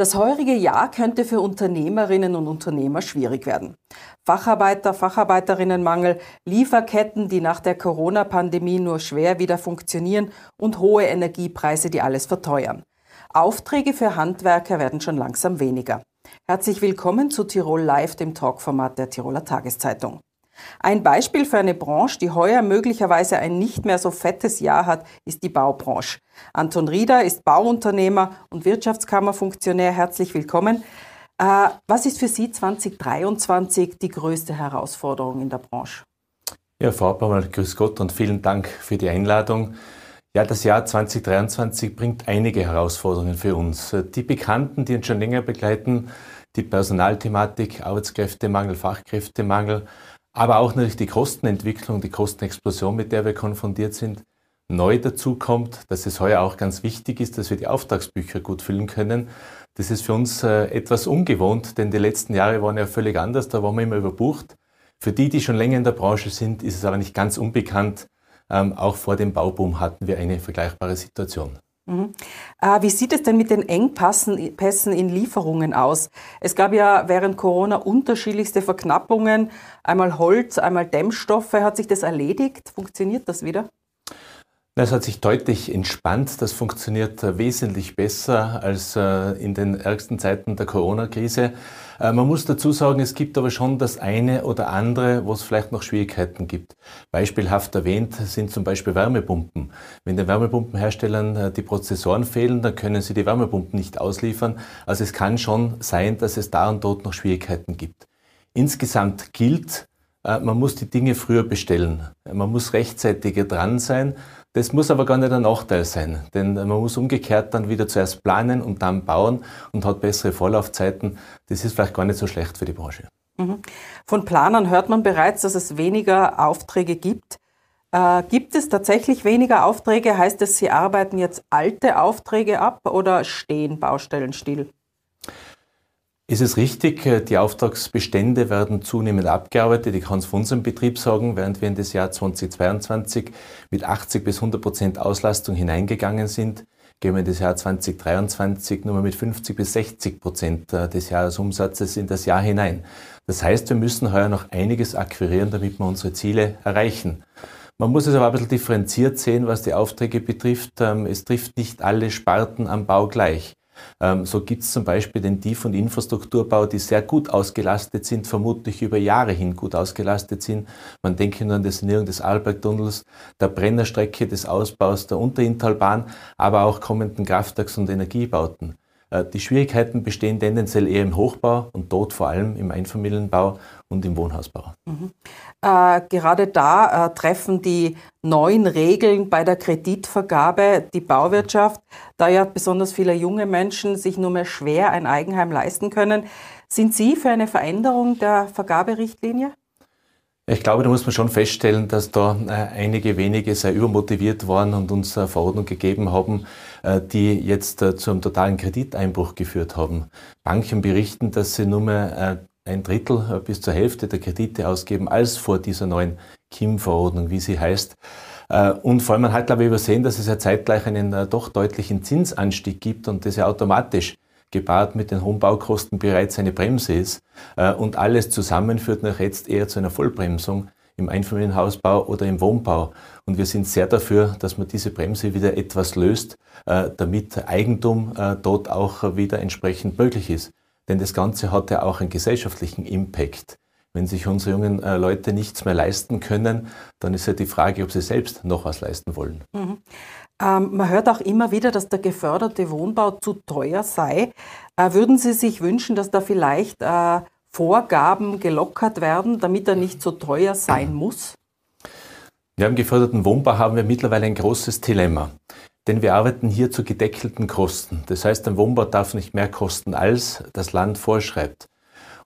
Das heurige Jahr könnte für Unternehmerinnen und Unternehmer schwierig werden. Facharbeiter, Facharbeiterinnenmangel, Lieferketten, die nach der Corona-Pandemie nur schwer wieder funktionieren und hohe Energiepreise, die alles verteuern. Aufträge für Handwerker werden schon langsam weniger. Herzlich willkommen zu Tirol Live, dem Talkformat der Tiroler Tageszeitung. Ein Beispiel für eine Branche, die heuer möglicherweise ein nicht mehr so fettes Jahr hat, ist die Baubranche. Anton Rieder ist Bauunternehmer und Wirtschaftskammerfunktionär. Herzlich willkommen. Äh, was ist für Sie 2023 die größte Herausforderung in der Branche? Ja, Frau Baumann, grüß Gott und vielen Dank für die Einladung. Ja, das Jahr 2023 bringt einige Herausforderungen für uns. Die Bekannten, die uns schon länger begleiten, die Personalthematik, Arbeitskräftemangel, Fachkräftemangel, aber auch natürlich die Kostenentwicklung, die Kostenexplosion, mit der wir konfrontiert sind. Neu dazu kommt, dass es heuer auch ganz wichtig ist, dass wir die Auftragsbücher gut füllen können. Das ist für uns äh, etwas ungewohnt, denn die letzten Jahre waren ja völlig anders, da waren wir immer überbucht. Für die, die schon länger in der Branche sind, ist es aber nicht ganz unbekannt. Ähm, auch vor dem Bauboom hatten wir eine vergleichbare Situation. Mhm. Äh, wie sieht es denn mit den Engpässen in Lieferungen aus? Es gab ja während Corona unterschiedlichste Verknappungen. Einmal Holz, einmal Dämmstoffe. Hat sich das erledigt? Funktioniert das wieder? Es hat sich deutlich entspannt. Das funktioniert äh, wesentlich besser als äh, in den ärgsten Zeiten der Corona-Krise. Äh, man muss dazu sagen, es gibt aber schon das eine oder andere, wo es vielleicht noch Schwierigkeiten gibt. Beispielhaft erwähnt sind zum Beispiel Wärmepumpen. Wenn den Wärmepumpenherstellern die Prozessoren fehlen, dann können sie die Wärmepumpen nicht ausliefern. Also es kann schon sein, dass es da und dort noch Schwierigkeiten gibt. Insgesamt gilt, man muss die Dinge früher bestellen. Man muss rechtzeitiger dran sein. Das muss aber gar nicht ein Nachteil sein, denn man muss umgekehrt dann wieder zuerst planen und dann bauen und hat bessere Vorlaufzeiten. Das ist vielleicht gar nicht so schlecht für die Branche. Mhm. Von Planern hört man bereits, dass es weniger Aufträge gibt. Äh, gibt es tatsächlich weniger Aufträge? Heißt es, Sie arbeiten jetzt alte Aufträge ab oder stehen Baustellen still? Ist es richtig, äh, die Auftragsbestände werden zunehmend abgearbeitet. Ich kann es von unserem Betrieb sagen, während wir in das Jahr 2022 mit 80 bis 100 Prozent Auslastung hineingegangen sind, gehen wir in das Jahr 2023 nur mit 50 bis 60 Prozent äh, des Jahresumsatzes in das Jahr hinein. Das heißt, wir müssen heuer noch einiges akquirieren, damit wir unsere Ziele erreichen. Man muss es aber ein bisschen differenziert sehen, was die Aufträge betrifft. Ähm, es trifft nicht alle Sparten am Bau gleich. Ähm, so gibt es zum Beispiel den Tief- und Infrastrukturbau, die sehr gut ausgelastet sind, vermutlich über Jahre hin gut ausgelastet sind. Man denke nur an die Sanierung des Arlbergtunnels, der Brennerstrecke, des Ausbaus der Unterinntalbahn, aber auch kommenden Kraftwerks- und Energiebauten. Äh, die Schwierigkeiten bestehen tendenziell eher im Hochbau und dort vor allem im Einfamilienbau und im Wohnhausbau. Mhm. Äh, gerade da äh, treffen die neuen Regeln bei der Kreditvergabe die Bauwirtschaft, da ja besonders viele junge Menschen sich nur mehr schwer ein Eigenheim leisten können. Sind Sie für eine Veränderung der Vergaberichtlinie? Ich glaube, da muss man schon feststellen, dass da äh, einige wenige sehr übermotiviert waren und uns eine Verordnung gegeben haben, äh, die jetzt äh, zu einem totalen Krediteinbruch geführt haben. Banken berichten, dass sie nur mehr ein Drittel bis zur Hälfte der Kredite ausgeben als vor dieser neuen KIM-Verordnung, wie sie heißt. Und vor allem, man hat, glaube ich, übersehen, dass es ja zeitgleich einen doch deutlichen Zinsanstieg gibt und das ja automatisch gepaart mit den hohen Baukosten bereits eine Bremse ist. Äh, und alles zusammen führt nach jetzt eher zu einer Vollbremsung im Einfamilienhausbau oder im Wohnbau. Und wir sind sehr dafür, dass man diese Bremse wieder etwas löst, äh, damit Eigentum äh, dort auch wieder entsprechend möglich ist. Denn das Ganze hat ja auch einen gesellschaftlichen Impact. Wenn sich unsere jungen Leute nichts mehr leisten können, dann ist ja die Frage, ob sie selbst noch was leisten wollen. Mhm. Ähm, man hört auch immer wieder, dass der geförderte Wohnbau zu teuer sei. Äh, würden Sie sich wünschen, dass da vielleicht äh, Vorgaben gelockert werden, damit er nicht so teuer sein muss? Ja, im geförderten Wohnbau haben wir mittlerweile ein großes Dilemma. Denn wir arbeiten hier zu gedeckelten Kosten. Das heißt, ein Wohnbau darf nicht mehr kosten, als das Land vorschreibt.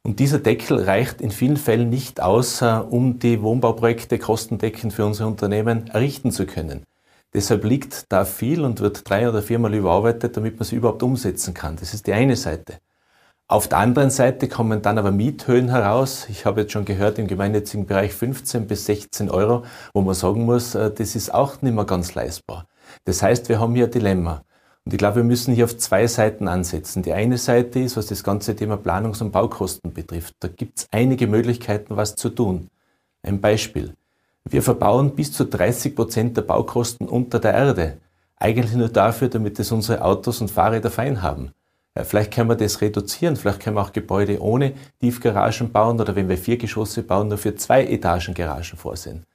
Und dieser Deckel reicht in vielen Fällen nicht aus, äh, um die Wohnbauprojekte kostendeckend für unsere Unternehmen errichten zu können. Deshalb liegt da viel und wird drei oder viermal überarbeitet, damit man es überhaupt umsetzen kann. Das ist die eine Seite. Auf der anderen Seite kommen dann aber Miethöhen heraus. Ich habe jetzt schon gehört, im gemeinnützigen Bereich 15 bis 16 Euro, wo man sagen muss, äh, das ist auch nicht mehr ganz leistbar. Das heißt, wir haben hier ein Dilemma. Und ich glaube, wir müssen hier auf zwei Seiten ansetzen. Die eine Seite ist, was das ganze Thema Planungs- und Baukosten betrifft. Da gibt es einige Möglichkeiten, was zu tun. Ein Beispiel. Wir verbauen bis zu 30 Prozent der Baukosten unter der Erde. Eigentlich nur dafür, damit es unsere Autos und Fahrräder fein haben. Vielleicht können wir das reduzieren, vielleicht können wir auch Gebäude ohne Tiefgaragen bauen oder wenn wir vier Geschosse bauen, nur für zwei Etagen Garagen vorsehen.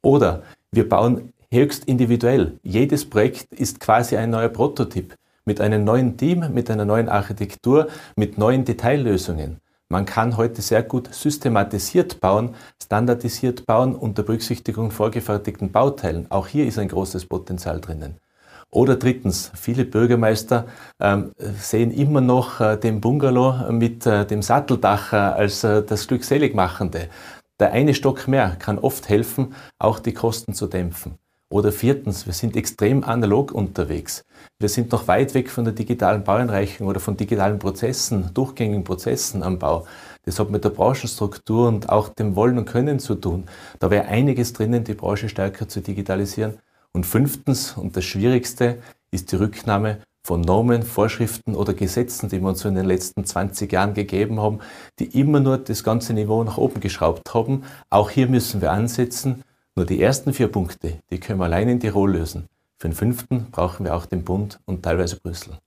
Oder wir bauen höchst individuell. Jedes Projekt ist quasi ein neuer Prototyp mit einem neuen Team, mit einer neuen Architektur, mit neuen Detaillösungen. Man kann heute sehr gut systematisiert bauen, standardisiert bauen unter Berücksichtigung vorgefertigten Bauteilen. Auch hier ist ein großes Potenzial drinnen. Oder drittens, viele Bürgermeister ähm, sehen immer noch äh, den Bungalow mit äh, dem Satteldach äh, als das Glückseligmachende. Der eine Stock mehr kann oft helfen, auch die Kosten zu dämpfen. Oder viertens, wir sind extrem analog unterwegs. Wir sind noch weit weg von der digitalen Baueinreichung oder von digitalen Prozessen, durchgängigen Prozessen am Bau. Das hat mit der Branchenstruktur und auch dem Wollen und Können zu tun. Da wäre einiges drinnen, die Branche stärker zu digitalisieren. Und fünftens, und das Schwierigste, ist die Rücknahme von Normen, Vorschriften oder Gesetzen, die wir uns in den letzten 20 Jahren gegeben haben, die immer nur das ganze Niveau nach oben geschraubt haben. Auch hier müssen wir ansetzen. Nur die ersten vier Punkte, die können wir allein in Tirol lösen. Für den fünften brauchen wir auch den Bund und teilweise Brüssel.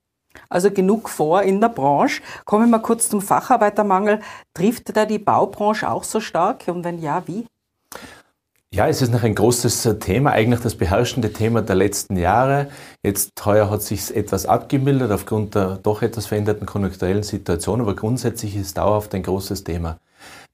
Also genug vor in der Branche. Kommen wir kurz zum Facharbeitermangel. Trifft da die Baubranche auch so stark? Und wenn ja, wie? Ja, es ist noch ein großes Thema, eigentlich das beherrschende Thema der letzten Jahre. Jetzt heuer hat sich etwas abgemildert aufgrund der doch etwas veränderten konjunkturellen Situation, aber grundsätzlich ist es dauerhaft ein großes Thema.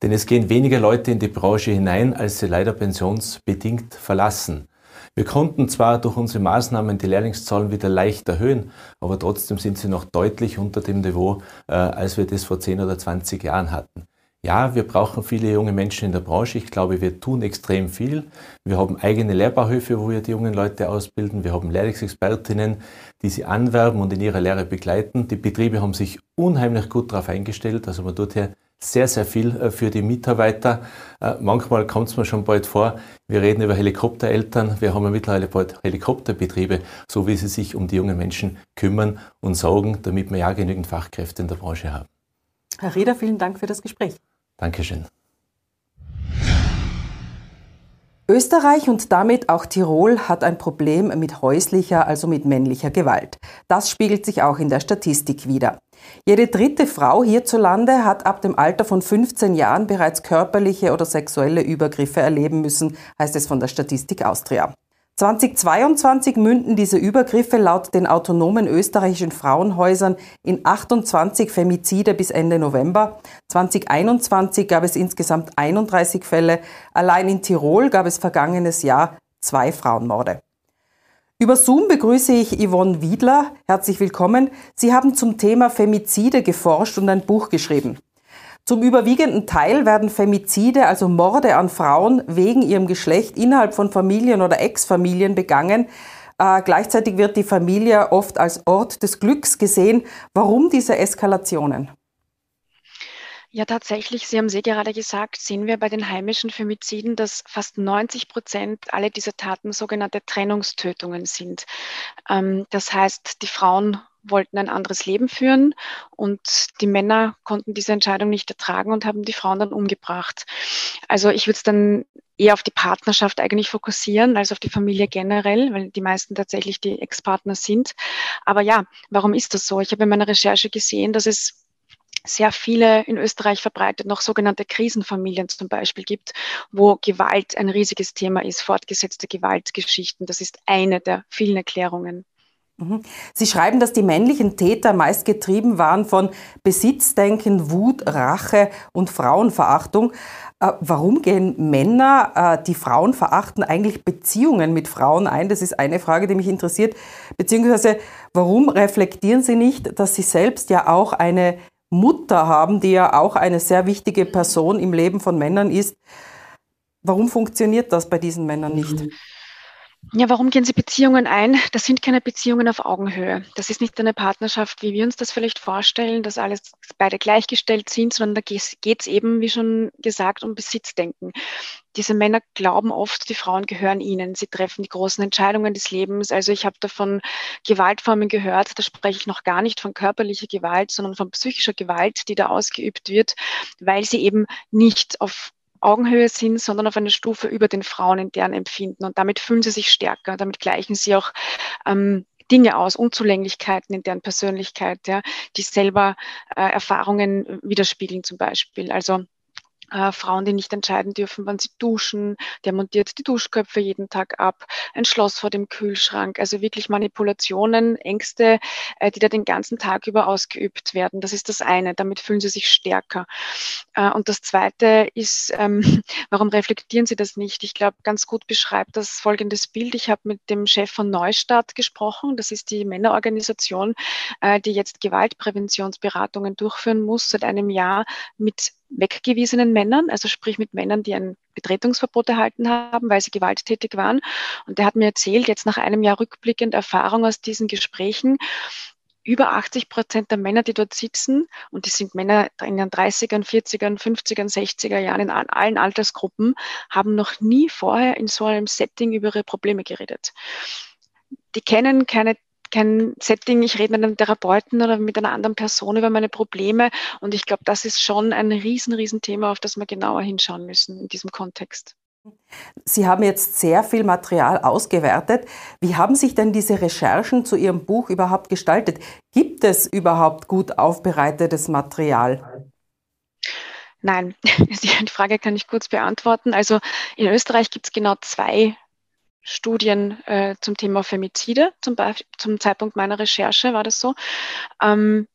Denn es gehen weniger Leute in die Branche hinein, als sie leider pensionsbedingt verlassen. Wir konnten zwar durch unsere Maßnahmen die Lehrlingszahlen wieder leicht erhöhen, aber trotzdem sind sie noch deutlich unter dem Niveau, äh, als wir das vor 10 oder 20 Jahren hatten. Ja, wir brauchen viele junge Menschen in der Branche. Ich glaube, wir tun extrem viel. Wir haben eigene Lehrbauhöfe, wo wir die jungen Leute ausbilden. Wir haben Lehrlingsexpertinnen, die sie anwerben und in ihrer Lehre begleiten. Die Betriebe haben sich unheimlich gut darauf eingestellt. Also man tut hier sehr, sehr viel äh, für die Mitarbeiter. Äh, manchmal kommt es mir schon bald vor, wir reden über Helikoptereltern. Wir haben ja mittlerweile bald Helikopterbetriebe, so wie sie sich um die jungen Menschen kümmern und sorgen, damit wir ja genügend Fachkräfte in der Branche haben. Herr Rieder, vielen Dank für das Gespräch. Dankeschön. Österreich und damit auch Tirol hat ein Problem mit häuslicher, also mit männlicher Gewalt. Das spiegelt sich auch in der Statistik wider. Jede dritte Frau hierzulande hat ab dem Alter von 15 Jahren bereits körperliche oder sexuelle Übergriffe erleben müssen, heißt es von der Statistik Austria. 2022 münden diese Übergriffe laut den autonomen österreichischen Frauenhäusern in 28 Femizide bis Ende November. 2021 gab es insgesamt 31 Fälle. Allein in Tirol gab es vergangenes Jahr zwei Frauenmorde. Über Zoom begrüße ich Yvonne Wiedler. Herzlich willkommen. Sie haben zum Thema Femizide geforscht und ein Buch geschrieben. Zum überwiegenden Teil werden Femizide, also Morde an Frauen wegen ihrem Geschlecht innerhalb von Familien oder Ex-Familien begangen. Äh, gleichzeitig wird die Familie oft als Ort des Glücks gesehen. Warum diese Eskalationen? Ja, tatsächlich, Sie haben sehr gerade gesagt, sehen wir bei den heimischen Femiziden, dass fast 90 Prozent alle dieser Taten sogenannte Trennungstötungen sind. Ähm, das heißt, die Frauen wollten ein anderes Leben führen und die Männer konnten diese Entscheidung nicht ertragen und haben die Frauen dann umgebracht. Also ich würde es dann eher auf die Partnerschaft eigentlich fokussieren als auf die Familie generell, weil die meisten tatsächlich die Ex-Partner sind. Aber ja, warum ist das so? Ich habe in meiner Recherche gesehen, dass es sehr viele in Österreich verbreitet noch sogenannte Krisenfamilien zum Beispiel gibt, wo Gewalt ein riesiges Thema ist, fortgesetzte Gewaltgeschichten. Das ist eine der vielen Erklärungen. Mhm. Sie schreiben, dass die männlichen Täter meist getrieben waren von Besitzdenken, Wut, Rache und Frauenverachtung. Äh, warum gehen Männer, äh, die Frauen verachten, eigentlich Beziehungen mit Frauen ein? Das ist eine Frage, die mich interessiert. Beziehungsweise, warum reflektieren Sie nicht, dass Sie selbst ja auch eine Mutter haben, die ja auch eine sehr wichtige Person im Leben von Männern ist? Warum funktioniert das bei diesen Männern nicht? Ja, warum gehen Sie Beziehungen ein? Das sind keine Beziehungen auf Augenhöhe. Das ist nicht eine Partnerschaft, wie wir uns das vielleicht vorstellen, dass alles beide gleichgestellt sind, sondern da geht es eben, wie schon gesagt, um Besitzdenken. Diese Männer glauben oft, die Frauen gehören ihnen. Sie treffen die großen Entscheidungen des Lebens. Also ich habe davon Gewaltformen gehört. Da spreche ich noch gar nicht von körperlicher Gewalt, sondern von psychischer Gewalt, die da ausgeübt wird, weil sie eben nicht auf Augenhöhe sind, sondern auf einer Stufe über den Frauen in deren Empfinden. Und damit fühlen sie sich stärker. Damit gleichen sie auch ähm, Dinge aus, Unzulänglichkeiten in deren Persönlichkeit, ja, die selber äh, Erfahrungen widerspiegeln zum Beispiel. Also äh, Frauen, die nicht entscheiden dürfen, wann sie duschen, der montiert die Duschköpfe jeden Tag ab, ein Schloss vor dem Kühlschrank, also wirklich Manipulationen, Ängste, äh, die da den ganzen Tag über ausgeübt werden. Das ist das eine, damit fühlen sie sich stärker. Äh, und das zweite ist, ähm, warum reflektieren sie das nicht? Ich glaube, ganz gut beschreibt das folgendes Bild. Ich habe mit dem Chef von Neustadt gesprochen, das ist die Männerorganisation, äh, die jetzt Gewaltpräventionsberatungen durchführen muss seit einem Jahr mit weggewiesenen Männern, also sprich mit Männern, die ein Betretungsverbot erhalten haben, weil sie gewalttätig waren. Und der hat mir erzählt, jetzt nach einem Jahr rückblickend Erfahrung aus diesen Gesprächen, über 80 Prozent der Männer, die dort sitzen, und die sind Männer in den 30ern, 40ern, 50ern, 60er Jahren, in allen Altersgruppen, haben noch nie vorher in so einem Setting über ihre Probleme geredet. Die kennen keine kein Setting, ich rede mit einem Therapeuten oder mit einer anderen Person über meine Probleme. Und ich glaube, das ist schon ein riesen, riesen Thema, auf das wir genauer hinschauen müssen in diesem Kontext. Sie haben jetzt sehr viel Material ausgewertet. Wie haben sich denn diese Recherchen zu Ihrem Buch überhaupt gestaltet? Gibt es überhaupt gut aufbereitetes Material? Nein, die Frage kann ich kurz beantworten. Also in Österreich gibt es genau zwei Studien äh, zum Thema Femizide, zum, zum Zeitpunkt meiner Recherche war das so. Ähm,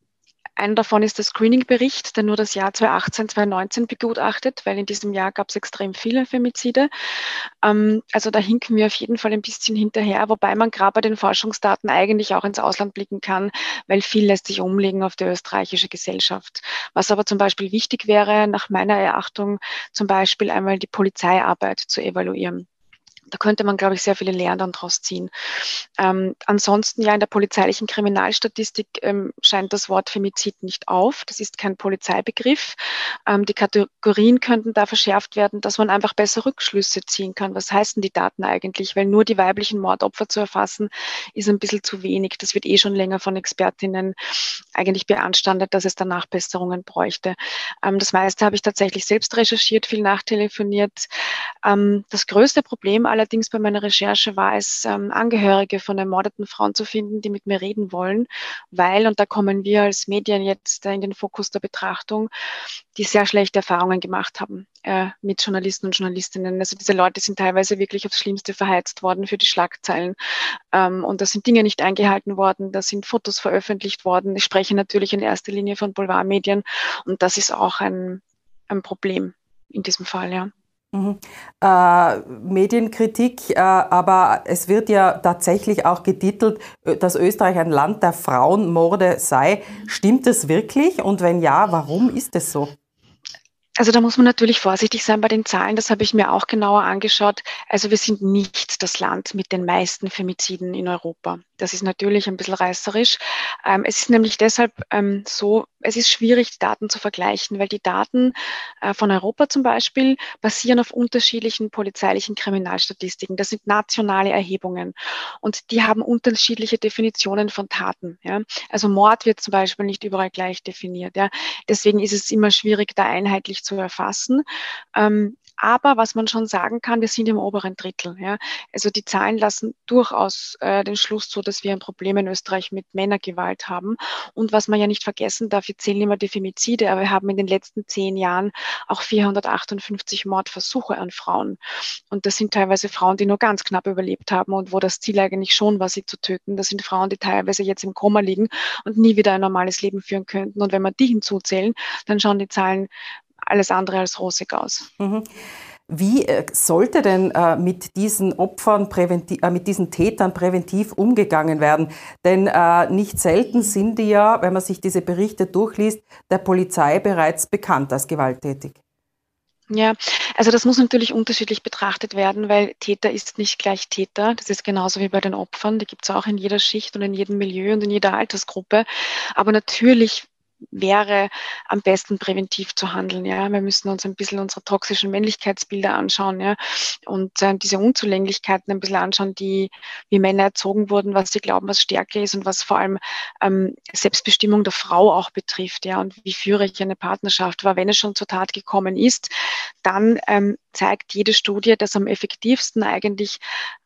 einer davon ist der Screening-Bericht, der nur das Jahr 2018, 2019 begutachtet, weil in diesem Jahr gab es extrem viele Femizide. Ähm, also da hinken wir auf jeden Fall ein bisschen hinterher, wobei man gerade bei den Forschungsdaten eigentlich auch ins Ausland blicken kann, weil viel lässt sich umlegen auf die österreichische Gesellschaft. Was aber zum Beispiel wichtig wäre, nach meiner Erachtung, zum Beispiel einmal die Polizeiarbeit zu evaluieren. Da könnte man, glaube ich, sehr viele Lehren dann draus ziehen. Ähm, ansonsten ja in der polizeilichen Kriminalstatistik ähm, scheint das Wort Femizid nicht auf. Das ist kein Polizeibegriff. Ähm, die Kategorien könnten da verschärft werden, dass man einfach besser Rückschlüsse ziehen kann. Was heißen die Daten eigentlich? Weil nur die weiblichen Mordopfer zu erfassen, ist ein bisschen zu wenig. Das wird eh schon länger von Expertinnen eigentlich beanstandet, dass es da Nachbesserungen bräuchte. Ähm, das meiste habe ich tatsächlich selbst recherchiert, viel nachtelefoniert. Ähm, das größte Problem allerdings bei meiner Recherche war es, ähm, Angehörige von ermordeten Frauen zu finden, die mit mir reden wollen, weil, und da kommen wir als Medien jetzt in den Fokus der Betrachtung, die sehr schlechte Erfahrungen gemacht haben äh, mit Journalisten und Journalistinnen. Also diese Leute sind teilweise wirklich aufs Schlimmste verheizt worden für die Schlagzeilen. Ähm, und da sind Dinge nicht eingehalten worden, da sind Fotos veröffentlicht worden. Ich spreche natürlich in erster Linie von Boulevardmedien und das ist auch ein, ein Problem in diesem Fall, ja. Mhm. Äh, Medienkritik, äh, aber es wird ja tatsächlich auch getitelt, äh, dass Österreich ein Land der Frauenmorde sei. Stimmt es wirklich? Und wenn ja, warum ist es so? Also da muss man natürlich vorsichtig sein bei den Zahlen. Das habe ich mir auch genauer angeschaut. Also wir sind nicht das Land mit den meisten Femiziden in Europa. Das ist natürlich ein bisschen reißerisch. Ähm, es ist nämlich deshalb ähm, so, es ist schwierig, Daten zu vergleichen, weil die Daten äh, von Europa zum Beispiel basieren auf unterschiedlichen polizeilichen Kriminalstatistiken. Das sind nationale Erhebungen und die haben unterschiedliche Definitionen von Taten. Ja? Also Mord wird zum Beispiel nicht überall gleich definiert. Ja? Deswegen ist es immer schwierig, da einheitlich zu erfassen. Ähm, aber was man schon sagen kann, wir sind im oberen Drittel. Ja. Also die Zahlen lassen durchaus äh, den Schluss zu, dass wir ein Problem in Österreich mit Männergewalt haben. Und was man ja nicht vergessen darf, wir zählen immer die Femizide, aber wir haben in den letzten zehn Jahren auch 458 Mordversuche an Frauen. Und das sind teilweise Frauen, die nur ganz knapp überlebt haben und wo das Ziel eigentlich schon war, sie zu töten. Das sind Frauen, die teilweise jetzt im Koma liegen und nie wieder ein normales Leben führen könnten. Und wenn wir die hinzuzählen, dann schauen die Zahlen alles andere als rosig aus. Mhm. Wie äh, sollte denn äh, mit diesen Opfern, äh, mit diesen Tätern präventiv umgegangen werden? Denn äh, nicht selten sind die ja, wenn man sich diese Berichte durchliest, der Polizei bereits bekannt als gewalttätig. Ja, Also das muss natürlich unterschiedlich betrachtet werden, weil Täter ist nicht gleich Täter. Das ist genauso wie bei den Opfern. Die gibt es auch in jeder Schicht und in jedem Milieu und in jeder Altersgruppe. Aber natürlich wäre am besten präventiv zu handeln. Ja, wir müssen uns ein bisschen unsere toxischen Männlichkeitsbilder anschauen, ja, und äh, diese Unzulänglichkeiten ein bisschen anschauen, die wie Männer erzogen wurden, was sie glauben, was Stärke ist und was vor allem ähm, Selbstbestimmung der Frau auch betrifft, ja, und wie führe ich eine Partnerschaft. Weil wenn es schon zur Tat gekommen ist, dann ähm, zeigt jede Studie, dass am effektivsten eigentlich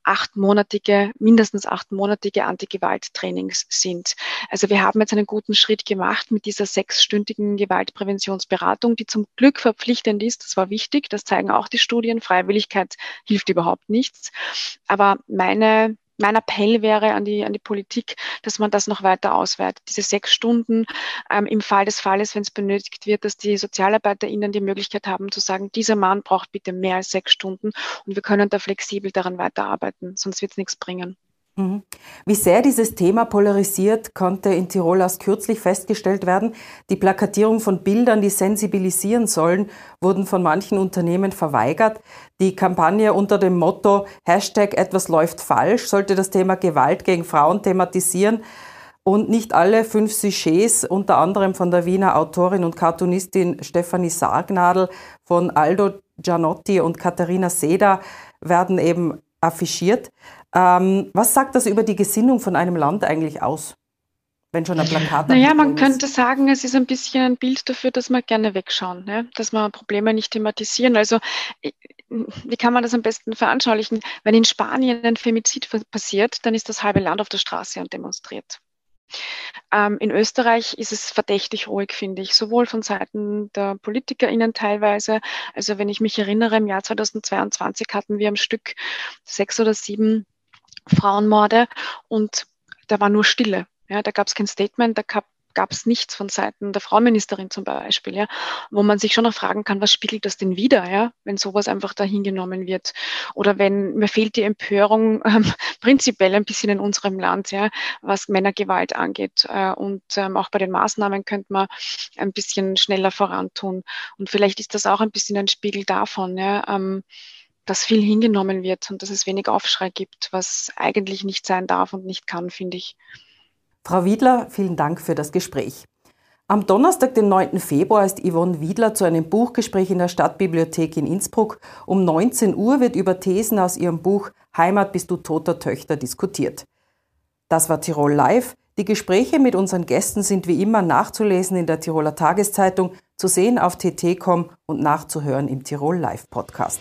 achtmonatige, mindestens achtmonatige Antigewalttrainings sind. Also wir haben jetzt einen guten Schritt gemacht mit dieser sechsstündigen Gewaltpräventionsberatung, die zum Glück verpflichtend ist. Das war wichtig. Das zeigen auch die Studien. Freiwilligkeit hilft überhaupt nichts. Aber meine mein Appell wäre an die, an die Politik, dass man das noch weiter ausweitet. Diese sechs Stunden ähm, im Fall des Falles, wenn es benötigt wird, dass die SozialarbeiterInnen die Möglichkeit haben zu sagen, dieser Mann braucht bitte mehr als sechs Stunden und wir können da flexibel daran weiterarbeiten, sonst wird es nichts bringen. Mhm. Wie sehr dieses Thema polarisiert, konnte in Tirol erst kürzlich festgestellt werden. Die Plakatierung von Bildern, die sensibilisieren sollen, wurden von manchen Unternehmen verweigert. Die Kampagne unter dem Motto Hashtag etwas läuft falsch sollte das Thema Gewalt gegen Frauen thematisieren. Und nicht alle fünf Sujets, unter anderem von der Wiener Autorin und Cartoonistin Stefanie Sargnadel, von Aldo Gianotti und Katharina Seda, werden eben affichiert. Ähm, was sagt das über die Gesinnung von einem Land eigentlich aus? Wenn schon ein Plakat Naja, man ist? könnte sagen, es ist ein bisschen ein Bild dafür, dass wir gerne wegschauen, ne? dass wir Probleme nicht thematisieren. Also wie kann man das am besten veranschaulichen? Wenn in Spanien ein Femizid passiert, dann ist das halbe Land auf der Straße und demonstriert. Ähm, in Österreich ist es verdächtig ruhig, finde ich, sowohl von Seiten der PolitikerInnen teilweise. Also wenn ich mich erinnere, im Jahr 2022 hatten wir am Stück sechs oder sieben Frauenmorde und da war nur Stille. Ja, da gab es kein Statement, da gab es nichts von Seiten der Frauenministerin zum Beispiel, ja, wo man sich schon noch fragen kann, was spiegelt das denn wieder, ja, wenn sowas einfach dahingenommen wird oder wenn mir fehlt die Empörung ähm, prinzipiell ein bisschen in unserem Land, ja, was Männergewalt angeht äh, und ähm, auch bei den Maßnahmen könnte man ein bisschen schneller vorantun und vielleicht ist das auch ein bisschen ein Spiegel davon, ja. Ähm, dass viel hingenommen wird und dass es wenig Aufschrei gibt, was eigentlich nicht sein darf und nicht kann, finde ich. Frau Wiedler, vielen Dank für das Gespräch. Am Donnerstag, den 9. Februar, ist Yvonne Wiedler zu einem Buchgespräch in der Stadtbibliothek in Innsbruck. Um 19 Uhr wird über Thesen aus ihrem Buch Heimat bist du toter Töchter diskutiert. Das war Tirol Live. Die Gespräche mit unseren Gästen sind wie immer nachzulesen in der Tiroler Tageszeitung, zu sehen auf tt.com und nachzuhören im Tirol Live Podcast.